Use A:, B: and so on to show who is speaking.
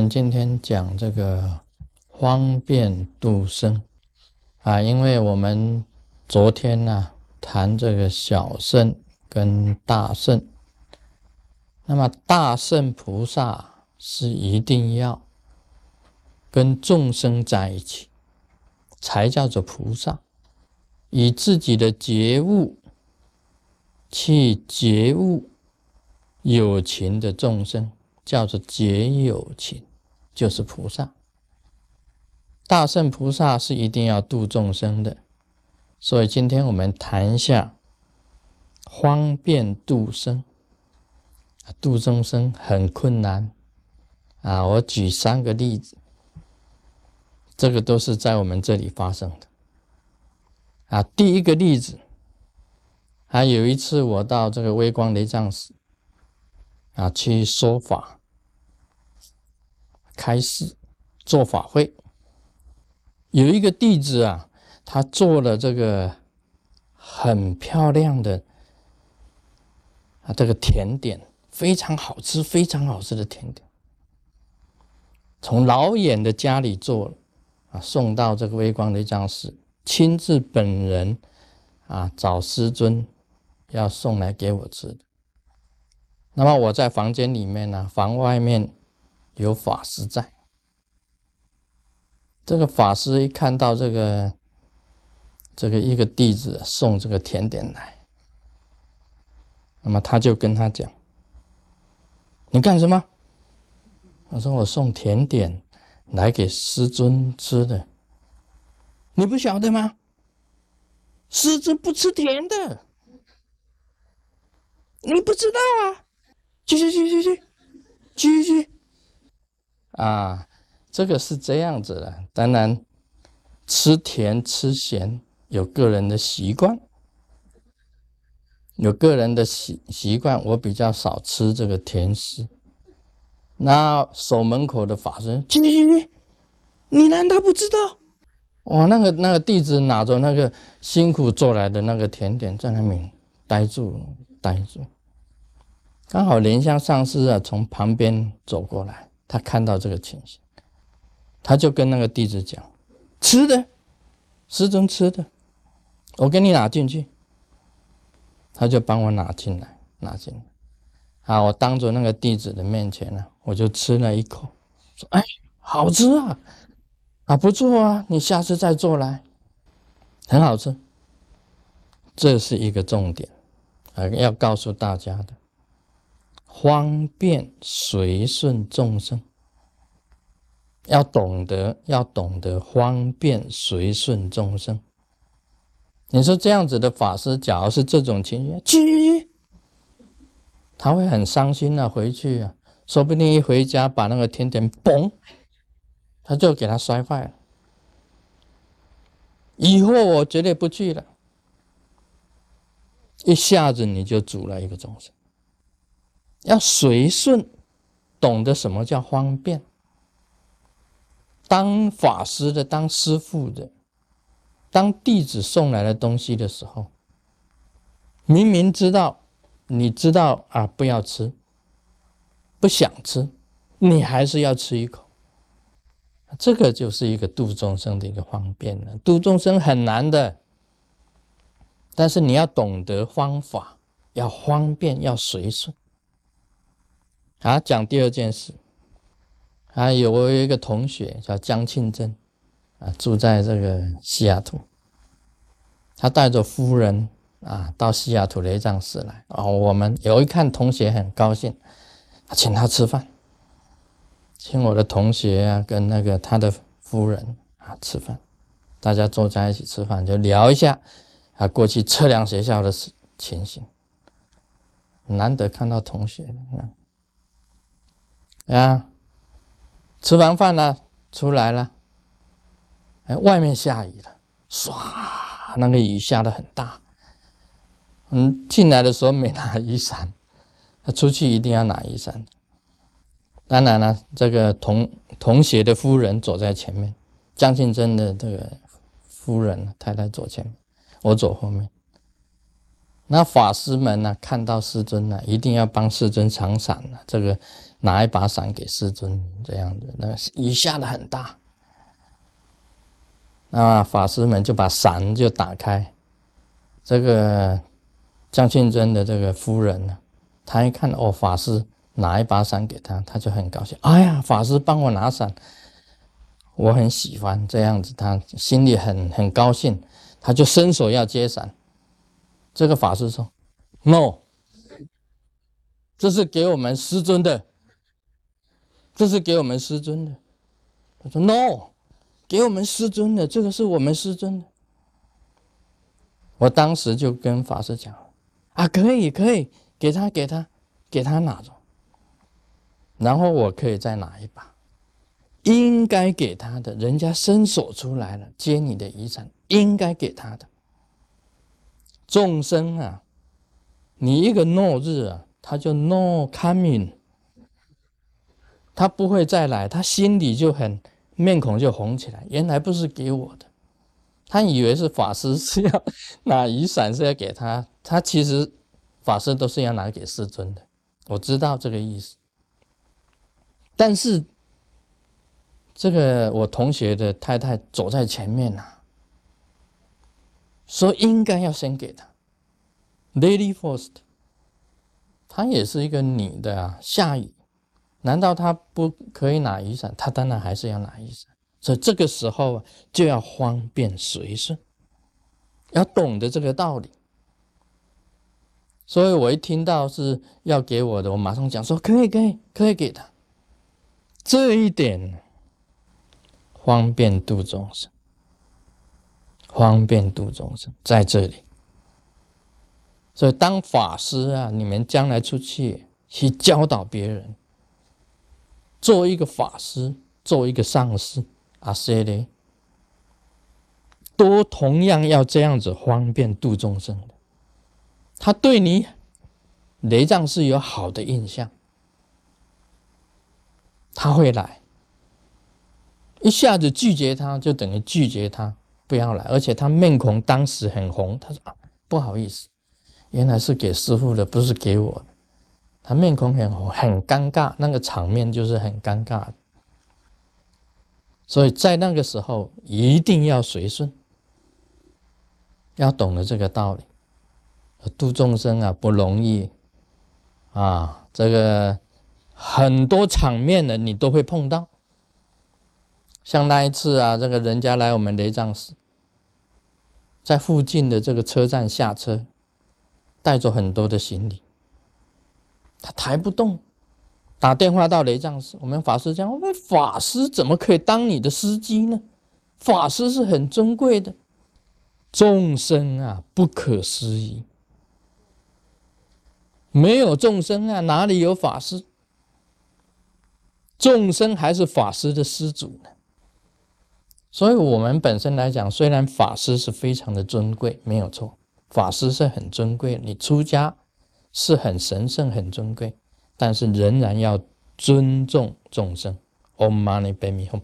A: 们今天讲这个方便度生。啊，因为我们昨天呢谈这个小圣跟大圣，那么大圣菩萨是一定要跟众生在一起，才叫做菩萨，以自己的觉悟去觉悟有情的众生。叫做结有情，就是菩萨。大圣菩萨是一定要度众生的，所以今天我们谈一下方便度生。度众生很困难啊！我举三个例子，这个都是在我们这里发生的啊。第一个例子，还有一次我到这个微光雷藏寺啊去说法。开始做法会，有一个弟子啊，他做了这个很漂亮的啊，这个甜点非常好吃，非常好吃的甜点，从老远的家里做啊，送到这个微光的藏寺，亲自本人啊找师尊要送来给我吃的。那么我在房间里面呢，房外面。有法师在，这个法师一看到这个这个一个弟子送这个甜点来，那么他就跟他讲：“你干什么？”我说：“我送甜点来给师尊吃的，你不晓得吗？师尊不吃甜的，你不知道啊？继续，继续，继续，继续。”啊，这个是这样子的。当然，吃甜吃咸有个人的习惯，有个人的习习惯。我比较少吃这个甜食。那守门口的法师，去去去，你难道不知道？哇，那个那个弟子拿着那个辛苦做来的那个甜点，在那边呆住呆住。刚好莲香上师啊，从旁边走过来。他看到这个情形，他就跟那个弟子讲：“吃的，师尊吃的，我给你拿进去。”他就帮我拿进来，拿进来。啊，我当着那个弟子的面前呢，我就吃了一口，说：“哎，好吃啊，啊，不错啊，你下次再做来，很好吃。”这是一个重点，啊，要告诉大家的。方便随顺众生，要懂得，要懂得方便随顺众生。你说这样子的法师，假如是这种情形，去，他会很伤心啊，回去啊，说不定一回家把那个甜点嘣，他就给他摔坏了。以后我绝对不去了，一下子你就阻了一个众生。要随顺，懂得什么叫方便。当法师的，当师傅的，当弟子送来的东西的时候，明明知道，你知道啊，不要吃，不想吃，你还是要吃一口。这个就是一个度众生的一个方便了。度众生很难的，但是你要懂得方法，要方便，要随顺。啊，讲第二件事。啊，有我有一个同学叫江庆珍，啊，住在这个西雅图。他带着夫人啊到西雅图雷藏寺来。啊，我们有一看同学很高兴，请他吃饭，请我的同学啊跟那个他的夫人啊吃饭，大家坐在一起吃饭就聊一下啊过去测量学校的事情形。难得看到同学，嗯。啊，吃完饭了，出来了。哎，外面下雨了，唰，那个雨下的很大。嗯，进来的时候没拿雨伞，他出去一定要拿雨伞。当然了，这个同同学的夫人走在前面，江庆珍的这个夫人太太走前面，我走后面。那法师们呢，看到师尊呢，一定要帮师尊藏伞呢，这个拿一把伞给师尊，这样子，那雨下的很大，那法师们就把伞就打开，这个江庆珍的这个夫人呢，她一看哦，法师拿一把伞给他，他就很高兴，哎呀，法师帮我拿伞，我很喜欢这样子，他心里很很高兴，他就伸手要接伞。这个法师说：“No，这是给我们师尊的，这是给我们师尊的。”他说：“No，给我们师尊的，这个是我们师尊的。”我当时就跟法师讲：“啊，可以，可以，给他，给他，给他拿着，然后我可以再拿一把，应该给他的，人家伸手出来了接你的遗产，应该给他的。”众生啊，你一个诺日啊，他就 no coming，他不会再来，他心里就很面孔就红起来。原来不是给我的，他以为是法师是要拿雨伞是要给他，他其实法师都是要拿给师尊的。我知道这个意思，但是这个我同学的太太走在前面呐。说应该要先给他，lady first。她也是一个女的啊，下雨，难道他不可以拿雨伞？他当然还是要拿雨伞。所以这个时候啊，就要方便随顺，要懂得这个道理。所以我一听到是要给我的，我马上讲说可以，可以，可以给他。这一点方便度众生。方便度众生在这里，所以当法师啊，你们将来出去去教导别人，做一个法师，做一个上师阿，谁的都同样要这样子方便度众生的。他对你雷藏是有好的印象，他会来，一下子拒绝他，就等于拒绝他。不要来，而且他面孔当时很红。他说：“啊，不好意思，原来是给师傅的，不是给我的。”他面孔很红，很尴尬，那个场面就是很尴尬。所以在那个时候一定要随顺，要懂得这个道理。度众生啊，不容易啊，这个很多场面呢，你都会碰到。像那一次啊，这个人家来我们雷藏寺。在附近的这个车站下车，带着很多的行李，他抬不动，打电话到雷藏寺，我们法师讲：“我们法师怎么可以当你的司机呢？法师是很尊贵的，众生啊，不可思议，没有众生啊，哪里有法师？众生还是法师的施主呢？”所以，我们本身来讲，虽然法师是非常的尊贵，没有错，法师是很尊贵，你出家是很神圣、很尊贵，但是仍然要尊重众生。Om Mani Padme Hum。